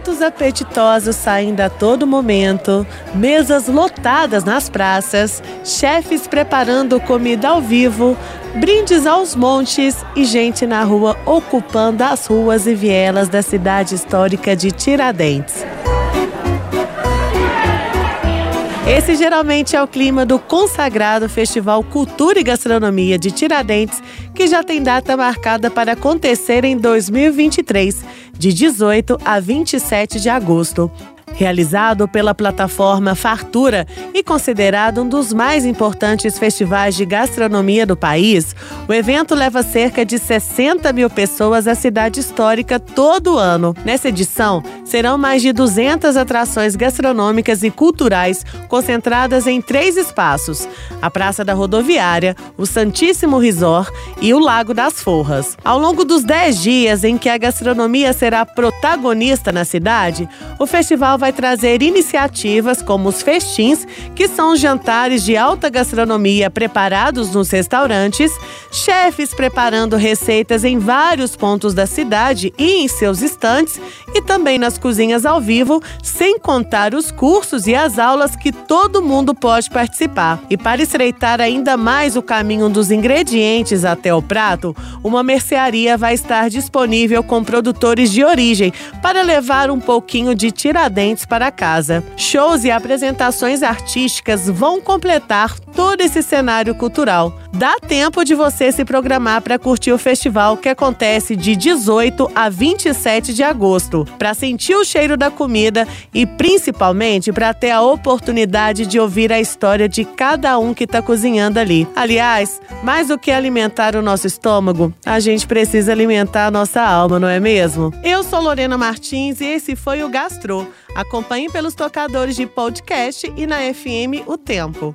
Pratos apetitosos saindo a todo momento, mesas lotadas nas praças, chefes preparando comida ao vivo, brindes aos montes e gente na rua ocupando as ruas e vielas da cidade histórica de Tiradentes. Esse geralmente é o clima do consagrado Festival Cultura e Gastronomia de Tiradentes, que já tem data marcada para acontecer em 2023, de 18 a 27 de agosto. Realizado pela plataforma Fartura e considerado um dos mais importantes festivais de gastronomia do país, o evento leva cerca de 60 mil pessoas à cidade histórica todo ano. Nessa edição, serão mais de 200 atrações gastronômicas e culturais concentradas em três espaços: a Praça da Rodoviária, o Santíssimo Resort e o Lago das Forras. Ao longo dos 10 dias em que a gastronomia será protagonista na cidade, o festival vai trazer iniciativas como os festins, que são jantares de alta gastronomia preparados nos restaurantes, chefes preparando receitas em vários pontos da cidade e em seus estantes, e também nas cozinhas ao vivo, sem contar os cursos e as aulas que todo mundo pode participar. E para estreitar ainda mais o caminho dos ingredientes até o prato, uma mercearia vai estar disponível com produtores de origem para levar um pouquinho de tiradentes para casa. Shows e apresentações artísticas vão completar todo esse cenário cultural. Dá tempo de você se programar para curtir o festival que acontece de 18 a 27 de agosto, para sentir o cheiro da comida e principalmente para ter a oportunidade de ouvir a história de cada um que está cozinhando ali. Aliás, mais do que alimentar o nosso estômago, a gente precisa alimentar a nossa alma, não é mesmo? Eu sou Lorena Martins e esse foi o Gastro. Acompanhe pelos tocadores de podcast e na FM O Tempo.